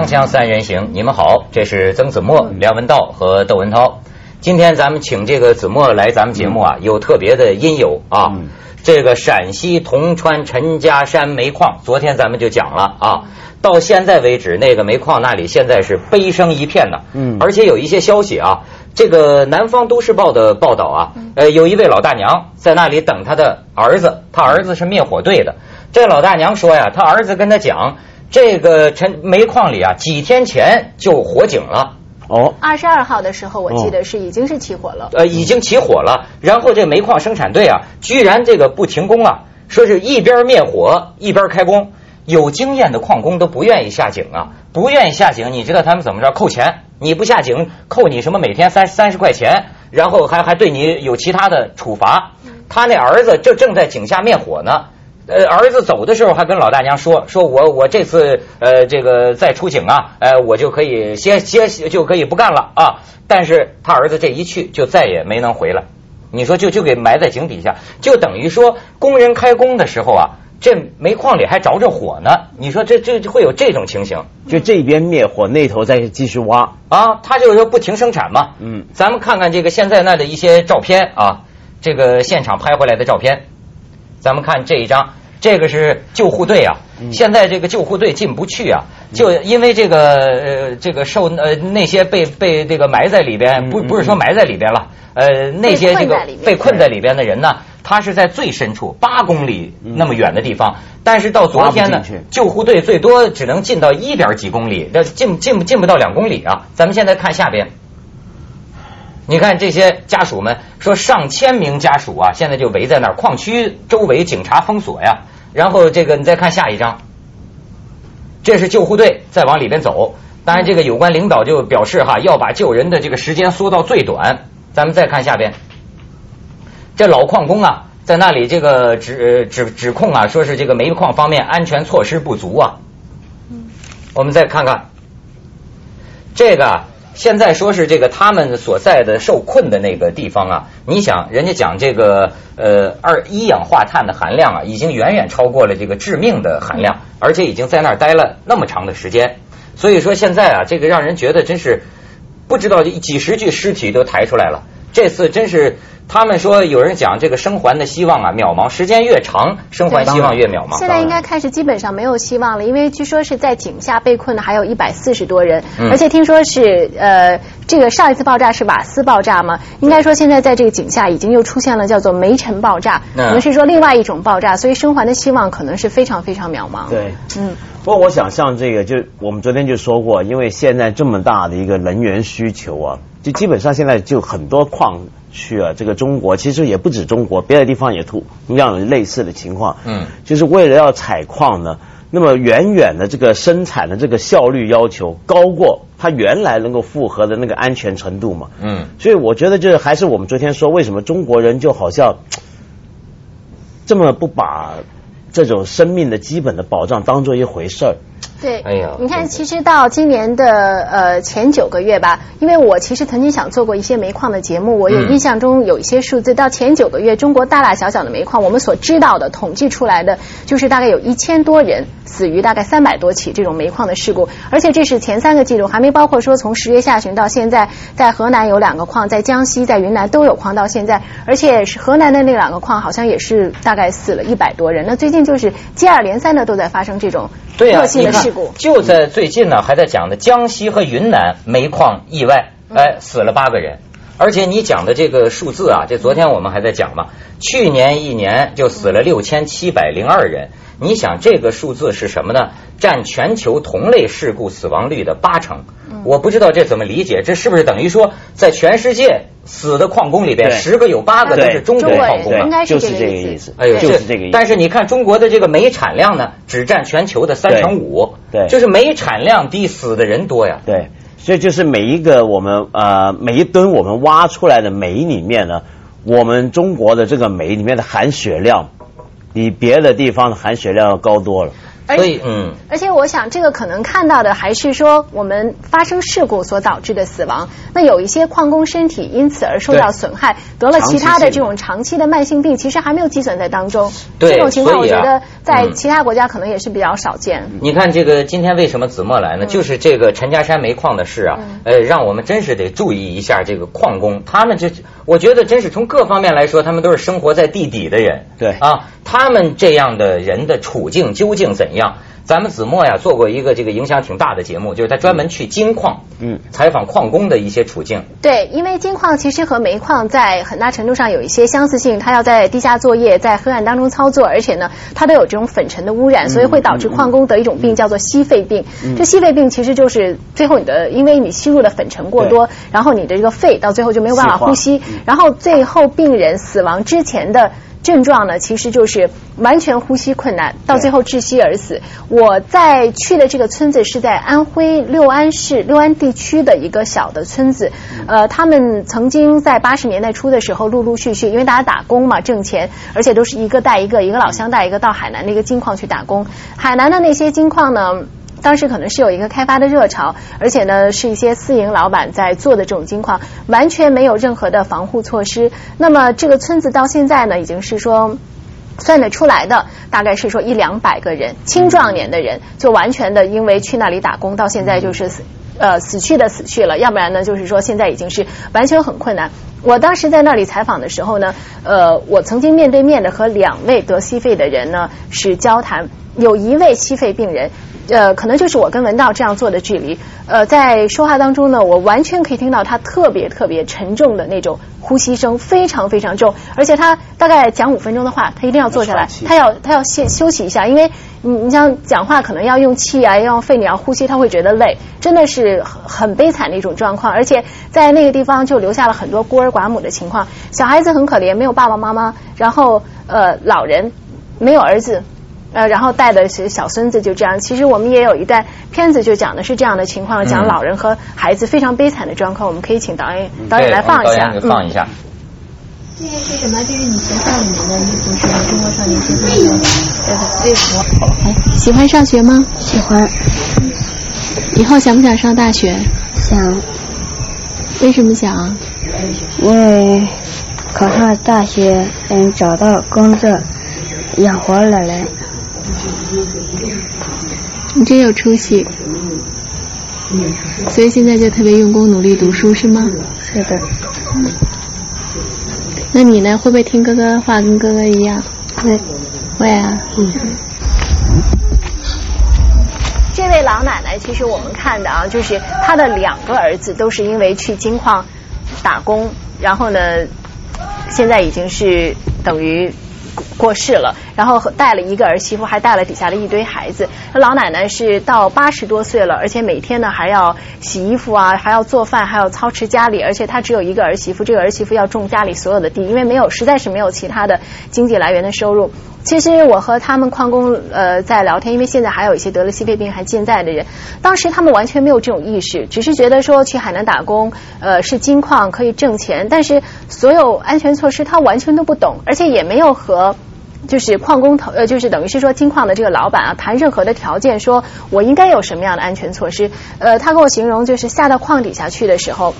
锵锵三人行，你们好，这是曾子墨、梁文道和窦文涛。今天咱们请这个子墨来咱们节目啊，有特别的因由啊。这个陕西铜川陈家山煤矿，昨天咱们就讲了啊，到现在为止，那个煤矿那里现在是悲声一片呐。嗯，而且有一些消息啊，这个南方都市报的报道啊，呃，有一位老大娘在那里等她的儿子，她儿子是灭火队的。这老大娘说呀，她儿子跟她讲，这个陈煤矿里啊，几天前就火警了。哦，二十二号的时候，我记得是已经是起火了。呃，已经起火了。然后这煤矿生产队啊，居然这个不停工啊，说是一边灭火一边开工。有经验的矿工都不愿意下井啊，不愿意下井。你知道他们怎么着？扣钱。你不下井，扣你什么每天三三十块钱，然后还还对你有其他的处罚。他那儿子就正在井下灭火呢。呃，儿子走的时候还跟老大娘说：“说我我这次呃这个再出警啊，呃我就可以歇歇就可以不干了啊。”但是他儿子这一去就再也没能回来。你说就就给埋在井底下，就等于说工人开工的时候啊，这煤矿里还着着火呢。你说这这会有这种情形？就这边灭火，那头再继续挖啊？他就是说不停生产嘛。嗯，咱们看看这个现在那的一些照片啊，这个现场拍回来的照片，咱们看这一张。这个是救护队啊，现在这个救护队进不去啊，就因为这个呃这个受呃那些被被这个埋在里边，不不是说埋在里边了，呃那些这个被困在里边的人呢，他是在最深处八公里那么远的地方，但是到昨天呢，救护队最多只能进到一点几公里，这进进进不到两公里啊。咱们现在看下边，你看这些家属们说上千名家属啊，现在就围在那儿，矿区周围警察封锁呀。然后这个你再看下一张，这是救护队再往里边走。当然，这个有关领导就表示哈，要把救人的这个时间缩到最短。咱们再看下边，这老矿工啊，在那里这个指指指控啊，说是这个煤矿方面安全措施不足啊。我们再看看这个。现在说是这个他们所在的受困的那个地方啊，你想人家讲这个呃二一氧化碳的含量啊，已经远远超过了这个致命的含量，而且已经在那儿待了那么长的时间，所以说现在啊，这个让人觉得真是不知道几十具尸体都抬出来了，这次真是。他们说，有人讲这个生还的希望啊渺茫，时间越长，生还希望越渺茫。现在应该开始基本上没有希望了，因为据说是在井下被困的还有一百四十多人，而且听说是呃，这个上一次爆炸是瓦斯爆炸嘛，应该说现在在这个井下已经又出现了叫做煤尘爆炸，可能是说另外一种爆炸，所以生还的希望可能是非常非常渺茫。对，嗯。不过我想像这个，就我们昨天就说过，因为现在这么大的一个能源需求啊，就基本上现在就很多矿。去啊！这个中国其实也不止中国，别的地方也同样有类似的情况。嗯，就是为了要采矿呢，那么远远的这个生产的这个效率要求高过它原来能够复合的那个安全程度嘛。嗯，所以我觉得就是还是我们昨天说，为什么中国人就好像这么不把这种生命的基本的保障当做一回事儿。对，哎呀，你看，其实到今年的呃前九个月吧，因为我其实曾经想做过一些煤矿的节目，我有印象中有一些数字，到前九个月，中国大大小小的煤矿，我们所知道的统计出来的，就是大概有一千多人死于大概三百多起这种煤矿的事故，而且这是前三个季度，还没包括说从十月下旬到现在，在河南有两个矿，在江西、在云南都有矿到现在，而且是河南的那两个矿好像也是大概死了一百多人，那最近就是接二连三的都在发生这种恶性就在最近呢，还在讲的江西和云南煤矿意外，哎，死了八个人。而且你讲的这个数字啊，这昨天我们还在讲嘛，去年一年就死了六千七百零二人。你想这个数字是什么呢？占全球同类事故死亡率的八成。我不知道这怎么理解，这是不是等于说，在全世界死的矿工里边，十个有八个都是中国矿工？啊？就是这个意思。哎呦，就是这个意思。但是你看中国的这个煤产量呢，只占全球的三成五。对，就是煤产量低，死的人多呀。对，所以就是每一个我们呃每一吨我们挖出来的煤里面呢，我们中国的这个煤里面的含血量。比别的地方的含血量要高多了。所以嗯，而且我想这个可能看到的还是说我们发生事故所导致的死亡。那有一些矿工身体因此而受到损害，得了其他的这种长期的慢性病，其实还没有计算在当中。对这种情况我觉得在其他国家可能也是比较少见。你看这个今天为什么子墨来呢？就是这个陈家山煤矿的事啊，呃，让我们真是得注意一下这个矿工，他们这我觉得真是从各方面来说，他们都是生活在地底的人。对啊，他们这样的人的处境究竟怎样？咱们子墨呀做过一个这个影响挺大的节目，就是他专门去金矿，嗯，采访矿工的一些处境。对，因为金矿其实和煤矿在很大程度上有一些相似性，它要在地下作业，在黑暗当中操作，而且呢，它都有这种粉尘的污染，所以会导致矿工得一种病叫做吸肺病。这吸肺病其实就是最后你的，因为你吸入的粉尘过多，然后你的这个肺到最后就没有办法呼吸，然后最后病人死亡之前的。症状呢，其实就是完全呼吸困难，到最后窒息而死。我在去的这个村子是在安徽六安市六安地区的一个小的村子，呃，他们曾经在八十年代初的时候，陆陆续续，因为大家打工嘛，挣钱，而且都是一个带一个，一个老乡带一个到海南的一个金矿去打工。海南的那些金矿呢？当时可能是有一个开发的热潮，而且呢是一些私营老板在做的这种金矿，完全没有任何的防护措施。那么这个村子到现在呢，已经是说算得出来的，大概是说一两百个人，青壮年的人就完全的因为去那里打工，到现在就是呃死去的死去了，要不然呢就是说现在已经是完全很困难。我当时在那里采访的时候呢，呃，我曾经面对面的和两位得吸肺的人呢是交谈，有一位吸肺病人。呃，可能就是我跟文道这样做的距离。呃，在说话当中呢，我完全可以听到他特别特别沉重的那种呼吸声，非常非常重。而且他大概讲五分钟的话，他一定要坐下来，他要他要先休息一下，因为你你像讲话可能要用气啊，要用肺，你要呼吸，他会觉得累，真的是很悲惨的一种状况。而且在那个地方就留下了很多孤儿寡母的情况，小孩子很可怜，没有爸爸妈妈，然后呃老人没有儿子。呃，然后带的是小孙子，就这样。其实我们也有一段片子，就讲的是这样的情况，讲老人和孩子非常悲惨的状况。我们可以请导演导演来放一下，放一下。这个是什么？这是你学校里面的一幅是中国少年协会的为什么？喜欢上学吗？喜欢。以后想不想上大学？想。为什么想？因为考上大学，嗯，找到工作。养活了人，你真有出息，所以现在就特别用功努力读书是吗？是的。那你呢？会不会听哥哥的话，跟哥哥一样？会，会啊。嗯。这位老奶奶，其实我们看的啊，就是她的两个儿子都是因为去金矿打工，然后呢，现在已经是等于。过世了，然后带了一个儿媳妇，还带了底下的一堆孩子。那老奶奶是到八十多岁了，而且每天呢还要洗衣服啊，还要做饭，还要操持家里。而且她只有一个儿媳妇，这个儿媳妇要种家里所有的地，因为没有，实在是没有其他的经济来源的收入。其实我和他们矿工呃在聊天，因为现在还有一些得了矽肺病还健在的人，当时他们完全没有这种意识，只是觉得说去海南打工呃是金矿可以挣钱，但是所有安全措施他完全都不懂，而且也没有和。就是矿工投呃，就是等于是说金矿的这个老板啊，谈任何的条件，说我应该有什么样的安全措施？呃，他给我形容，就是下到矿底下去的时候，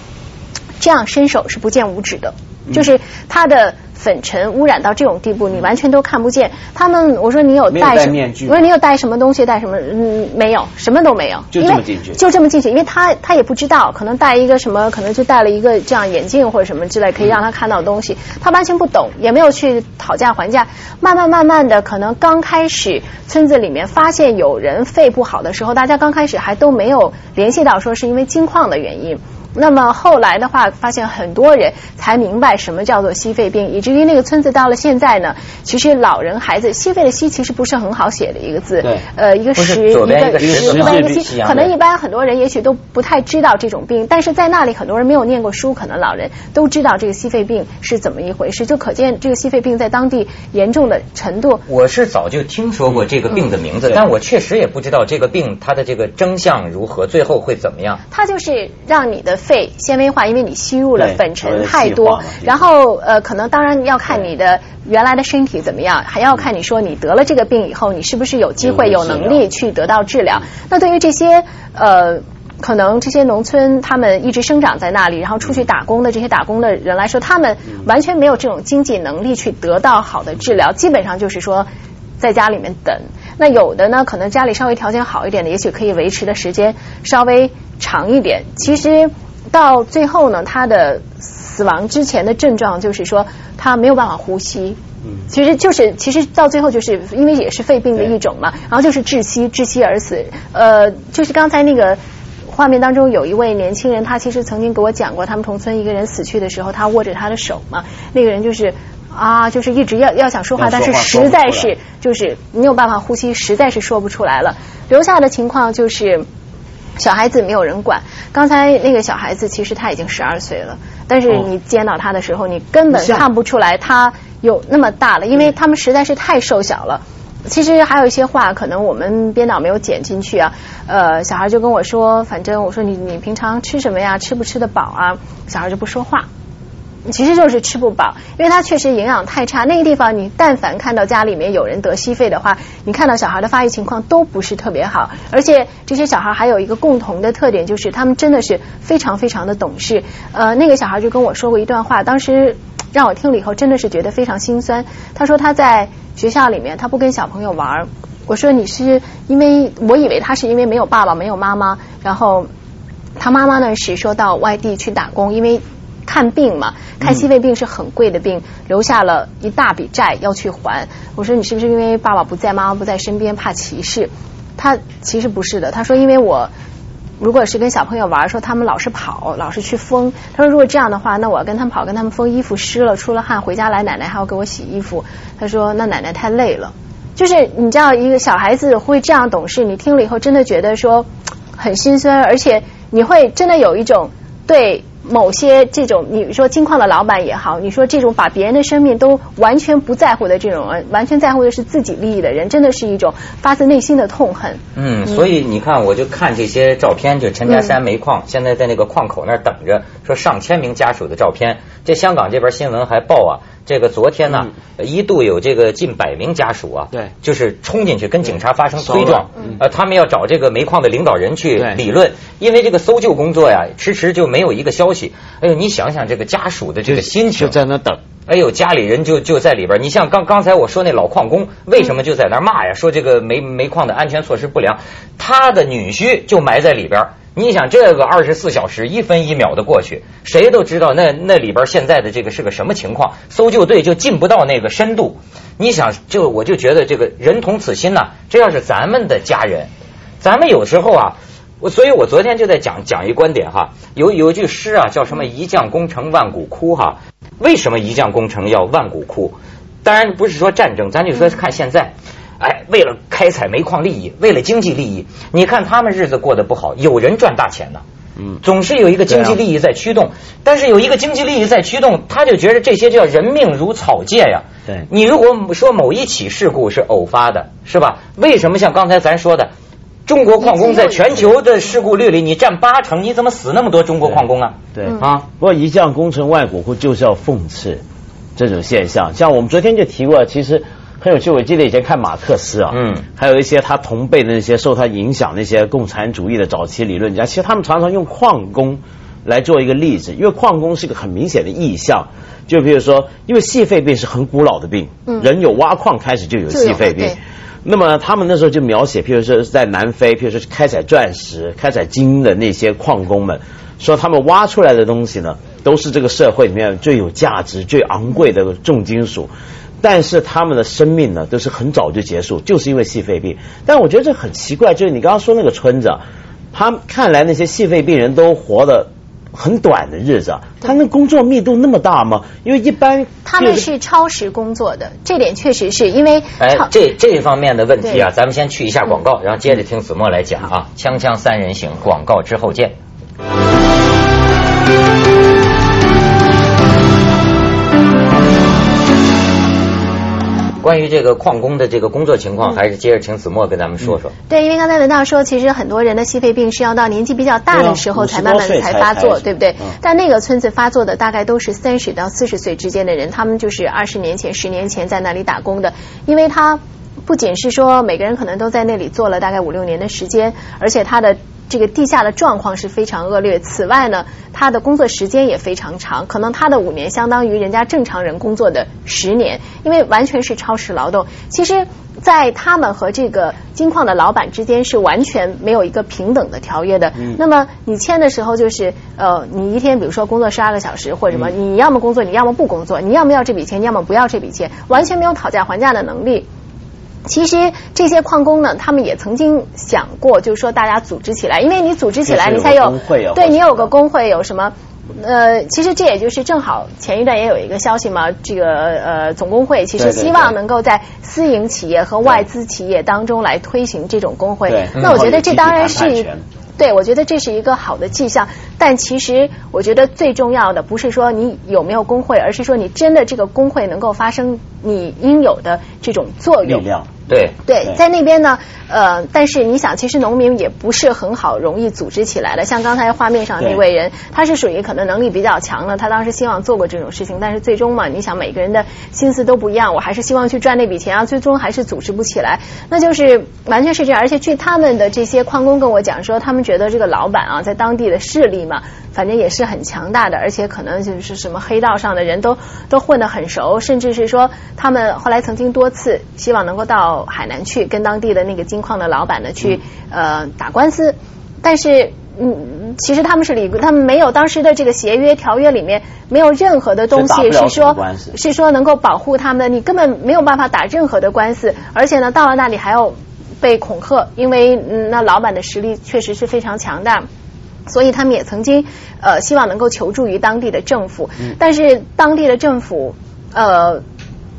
这样伸手是不见五指的，就是他的。粉尘污染到这种地步，你完全都看不见。他们，我说你有戴什么？面具？我说你有戴什么东西？戴什么？嗯，没有，什么都没有。就这么进去？就这么进去，因为他他也不知道，可能戴一个什么，可能就戴了一个这样眼镜或者什么之类，可以让他看到东西。他完全不懂，也没有去讨价还价。慢慢慢慢的，可能刚开始村子里面发现有人肺不好的时候，大家刚开始还都没有联系到说是因为金矿的原因。那么后来的话，发现很多人才明白什么叫做吸肺病，以至于那个村子到了现在呢，其实老人孩子吸肺的吸其实不是很好写的一个字，呃，一个十一个十一个西，可能一般很多人也许都不太知道这种病，但是在那里很多人没有念过书，可能老人都知道这个吸肺病是怎么一回事，就可见这个吸肺病在当地严重的程度。我是早就听说过这个病的名字，但我确实也不知道这个病它的这个征象如何，最后会怎么样。它就是让你的。肺纤维化，因为你吸入了粉尘太多。然后呃，可能当然要看你的原来的身体怎么样，还要看你说你得了这个病以后，你是不是有机会有能力去得到治疗。那对于这些呃。可能这些农村他们一直生长在那里，然后出去打工的这些打工的人来说，他们完全没有这种经济能力去得到好的治疗，基本上就是说在家里面等。那有的呢，可能家里稍微条件好一点的，也许可以维持的时间稍微长一点。其实到最后呢，他的死亡之前的症状就是说他没有办法呼吸。嗯，其实就是其实到最后就是因为也是肺病的一种嘛，然后就是窒息窒息而死。呃，就是刚才那个。画面当中有一位年轻人，他其实曾经给我讲过，他们同村一个人死去的时候，他握着他的手嘛。那个人就是啊，就是一直要要想说话，但是实在是就是没有办法呼吸，实在是说不出来了。留下的情况就是小孩子没有人管。刚才那个小孩子其实他已经十二岁了，但是你见到他的时候，你根本看不出来他有那么大了，因为他们实在是太瘦小了。其实还有一些话，可能我们编导没有剪进去啊。呃，小孩就跟我说，反正我说你你平常吃什么呀？吃不吃得饱啊？小孩就不说话，其实就是吃不饱，因为他确实营养太差。那个地方，你但凡看到家里面有人得稀肺的话，你看到小孩的发育情况都不是特别好。而且这些小孩还有一个共同的特点，就是他们真的是非常非常的懂事。呃，那个小孩就跟我说过一段话，当时让我听了以后，真的是觉得非常心酸。他说他在。学校里面，他不跟小朋友玩。我说你是因为我以为他是因为没有爸爸没有妈妈，然后他妈妈呢是说到外地去打工，因为看病嘛，看心肺病是很贵的病，留下了一大笔债要去还。我说你是不是因为爸爸不在，妈妈不在身边，怕歧视？他其实不是的，他说因为我。如果是跟小朋友玩，说他们老是跑，老是去疯。他说如果这样的话，那我要跟他们跑，跟他们疯，衣服湿了，出了汗，回家来奶奶还要给我洗衣服。他说那奶奶太累了。就是你知道一个小孩子会这样懂事，你听了以后真的觉得说很心酸，而且你会真的有一种对。某些这种你说金矿的老板也好，你说这种把别人的生命都完全不在乎的这种人，完全在乎的是自己利益的人，真的是一种发自内心的痛恨。嗯，所以你看，我就看这些照片，就陈家山煤矿现在在那个矿口那儿等着，说上千名家属的照片。这香港这边新闻还报啊。这个昨天呢，一度有这个近百名家属啊，对，就是冲进去跟警察发生推撞，呃，他们要找这个煤矿的领导人去理论，因为这个搜救工作呀，迟迟就没有一个消息。哎呦，你想想这个家属的这个心情，就在那等。哎呦，家里人就就在里边。你像刚刚才我说那老矿工，为什么就在那骂呀？说这个煤煤矿的安全措施不良，他的女婿就埋在里边。你想这个二十四小时一分一秒的过去，谁都知道那那里边现在的这个是个什么情况？搜救队就进不到那个深度。你想，就我就觉得这个人同此心呐。这要是咱们的家人，咱们有时候啊，我所以我昨天就在讲讲一观点哈。有有一句诗啊，叫什么“一将功成万骨枯”哈。为什么一将功成要万骨枯？当然不是说战争，咱就说看现在。哎，为了开采煤矿利益，为了经济利益，你看他们日子过得不好，有人赚大钱呢。嗯，总是有一个经济利益在驱动，但是有一个经济利益在驱动，他就觉得这些叫人命如草芥呀。对，你如果说某一起事故是偶发的，是吧？为什么像刚才咱说的，中国矿工在全球的事故率里你占八成，你怎么死那么多中国矿工啊？对啊，不过一将功成万骨枯就是要讽刺这种现象。像我们昨天就提过，其实。很有趣，我记得以前看马克思啊，嗯，还有一些他同辈的那些受他影响那些共产主义的早期理论家，其实他们常常用矿工来做一个例子，因为矿工是个很明显的意象。就比如说，因为细肺病是很古老的病，嗯，人有挖矿开始就有细肺病。那么他们那时候就描写，譬如说在南非，譬如说开采钻石、开采金的那些矿工们，说他们挖出来的东西呢，都是这个社会里面最有价值、最昂贵的重金属。但是他们的生命呢，都是很早就结束，就是因为细肺病。但我觉得这很奇怪，就是你刚刚说那个村子，他看来那些细肺病人都活得很短的日子，他那工作密度那么大吗？因为一般他们是超时工作的，这点确实是因为哎，这这方面的问题啊，咱们先去一下广告，然后接着听子墨来讲啊。锵锵三人行，广告之后见。关于这个矿工的这个工作情况，还是接着请子墨跟咱们说说。对，因为刚才文道说，其实很多人的矽肺病是要到年纪比较大的时候才慢慢才发作，对不对？但那个村子发作的大概都是三十到四十岁之间的人，他们就是二十年前、十年前在那里打工的，因为他不仅是说每个人可能都在那里做了大概五六年的时间，而且他的。这个地下的状况是非常恶劣。此外呢，他的工作时间也非常长，可能他的五年相当于人家正常人工作的十年，因为完全是超时劳动。其实，在他们和这个金矿的老板之间是完全没有一个平等的条约的。那么你签的时候就是呃，你一天比如说工作十二个小时或者什么，你要么工作，你要么不工作，你要么要这笔钱，你要么不要这笔钱，完全没有讨价还价的能力。其实这些矿工呢，他们也曾经想过，就是说大家组织起来，因为你组织起来，你才有对你有个工会，有什么？呃，其实这也就是正好前一段也有一个消息嘛，这个呃总工会其实希望能够在私营企业和外资企业当中来推行这种工会。那我觉得这当然是。对，我觉得这是一个好的迹象，但其实我觉得最重要的不是说你有没有工会，而是说你真的这个工会能够发生你应有的这种作用。力量。对对，在那边呢，呃，但是你想，其实农民也不是很好容易组织起来的。像刚才画面上那位人，他是属于可能能力比较强的，他当时希望做过这种事情，但是最终嘛，你想每个人的心思都不一样，我还是希望去赚那笔钱啊，最终还是组织不起来，那就是完全是这样。而且据他们的这些矿工跟我讲说，他们觉得这个老板啊，在当地的势力嘛。反正也是很强大的，而且可能就是什么黑道上的人都都混得很熟，甚至是说他们后来曾经多次希望能够到海南去跟当地的那个金矿的老板呢去呃打官司，但是嗯其实他们是理他们没有当时的这个协约条约里面没有任何的东西是说是说能够保护他们，你根本没有办法打任何的官司，而且呢到了那里还要被恐吓，因为嗯那老板的实力确实是非常强大。所以他们也曾经呃希望能够求助于当地的政府，但是当地的政府呃。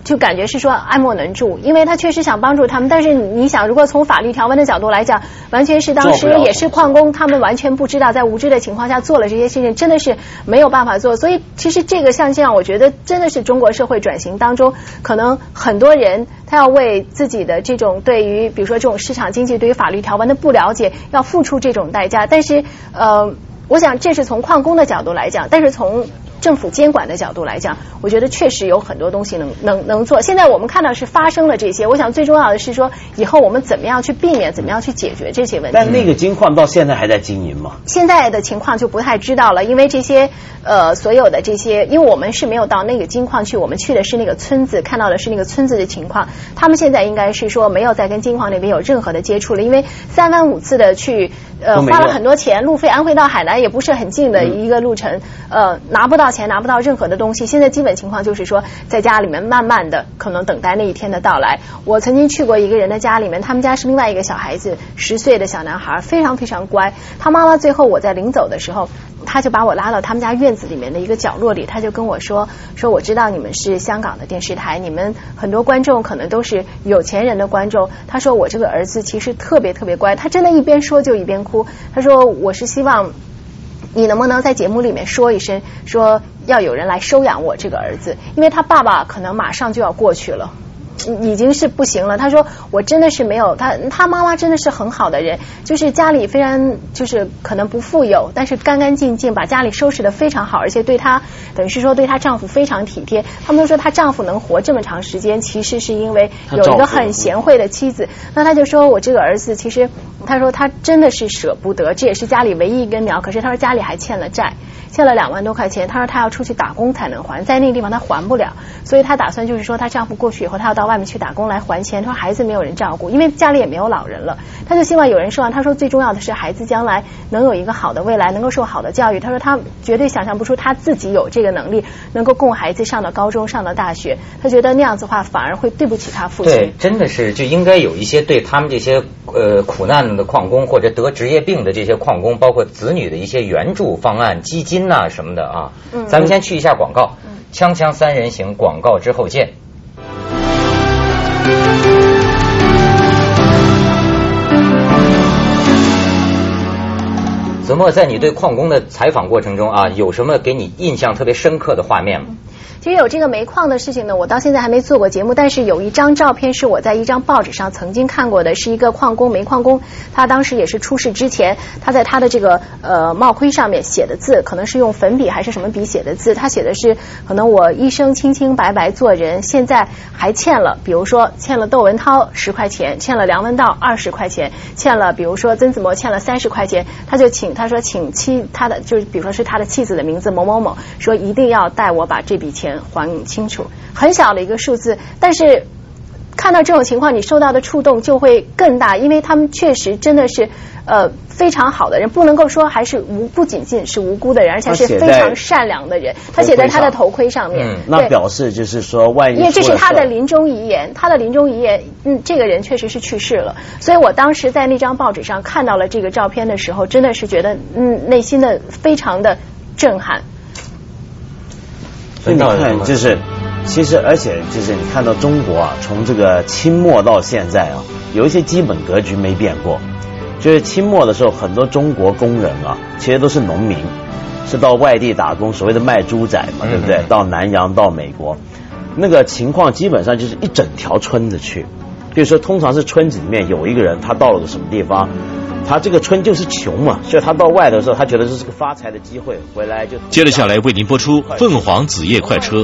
就感觉是说爱莫能助，因为他确实想帮助他们，但是你想，如果从法律条文的角度来讲，完全是当时也是矿工，他们完全不知道，在无知的情况下做了这些事情，真的是没有办法做。所以其实这个像这样，我觉得真的是中国社会转型当中，可能很多人他要为自己的这种对于比如说这种市场经济对于法律条文的不了解，要付出这种代价。但是呃，我想这是从矿工的角度来讲，但是从政府监管的角度来讲，我觉得确实有很多东西能能能做。现在我们看到是发生了这些，我想最重要的是说，以后我们怎么样去避免，怎么样去解决这些问题。但那个金矿到现在还在经营吗？现在的情况就不太知道了，因为这些呃所有的这些，因为我们是没有到那个金矿去，我们去的是那个村子，看到的是那个村子的情况。他们现在应该是说没有再跟金矿那边有任何的接触了，因为三番五次的去呃花了很多钱，路费安徽到海南也不是很近的一个路程，呃拿不到。钱拿不到任何的东西，现在基本情况就是说，在家里面慢慢的可能等待那一天的到来。我曾经去过一个人的家里面，他们家是另外一个小孩子，十岁的小男孩，非常非常乖。他妈妈最后我在临走的时候，他就把我拉到他们家院子里面的一个角落里，他就跟我说：说我知道你们是香港的电视台，你们很多观众可能都是有钱人的观众。他说我这个儿子其实特别特别乖，他真的一边说就一边哭。他说我是希望。你能不能在节目里面说一声，说要有人来收养我这个儿子，因为他爸爸可能马上就要过去了。已经是不行了。他说：“我真的是没有他，他妈妈真的是很好的人，就是家里非常就是可能不富有，但是干干净净，把家里收拾的非常好，而且对她等于是说对她丈夫非常体贴。他们都说她丈夫能活这么长时间，其实是因为有一个很贤惠的妻子。那他就说我这个儿子，其实他说他真的是舍不得，这也是家里唯一一根苗。可是他说家里还欠了债。”欠了两万多块钱，她说她要出去打工才能还，在那个地方她还不了，所以她打算就是说她丈夫过去以后，她要到外面去打工来还钱。她说孩子没有人照顾，因为家里也没有老人了，她就希望有人收养。她说最重要的是孩子将来能有一个好的未来，能够受好的教育。她说她绝对想象不出她自己有这个能力，能够供孩子上到高中，上到大学。她觉得那样子的话反而会对不起她父亲。对，真的是就应该有一些对他们这些呃苦难的矿工或者得职业病的这些矿工，包括子女的一些援助方案、基金。那什么的啊，咱们先去一下广告，锵锵三人行广告之后见。子墨，在你对矿工的采访过程中啊，有什么给你印象特别深刻的画面吗？其实有这个煤矿的事情呢，我到现在还没做过节目，但是有一张照片是我在一张报纸上曾经看过的，是一个矿工，煤矿工，他当时也是出事之前，他在他的这个呃帽盔上面写的字，可能是用粉笔还是什么笔写的字，他写的是可能我一生清清白白做人，现在还欠了，比如说欠了窦文涛十块钱，欠了梁文道二十块钱，欠了比如说曾子墨欠了三十块钱，他就请他说请妻他的就是比如说是他的妻子的名字某某某，说一定要带我把这笔钱还清楚，很小的一个数字，但是。看到这种情况，你受到的触动就会更大，因为他们确实真的是呃非常好的人，不能够说还是无不仅仅是无辜的人，而且是非常善良的人。他写在他的头盔上面，那表示就是说，万一因为这是他的临终遗言，他的临终遗言，嗯，这个人确实是去世了。所以我当时在那张报纸上看到了这个照片的时候，真的是觉得嗯内心的非常的震撼。所以你看，就是。其实，而且就是你看到中国啊，从这个清末到现在啊，有一些基本格局没变过。就是清末的时候，很多中国工人啊，其实都是农民，是到外地打工，所谓的卖猪仔嘛，对不对？到南洋、到美国，那个情况基本上就是一整条村子去。就是说，通常是村子里面有一个人，他到了个什么地方，他这个村就是穷嘛，所以他到外的时候，他觉得这是个发财的机会，回来就。接着下来为您播出《凤凰紫夜快车》。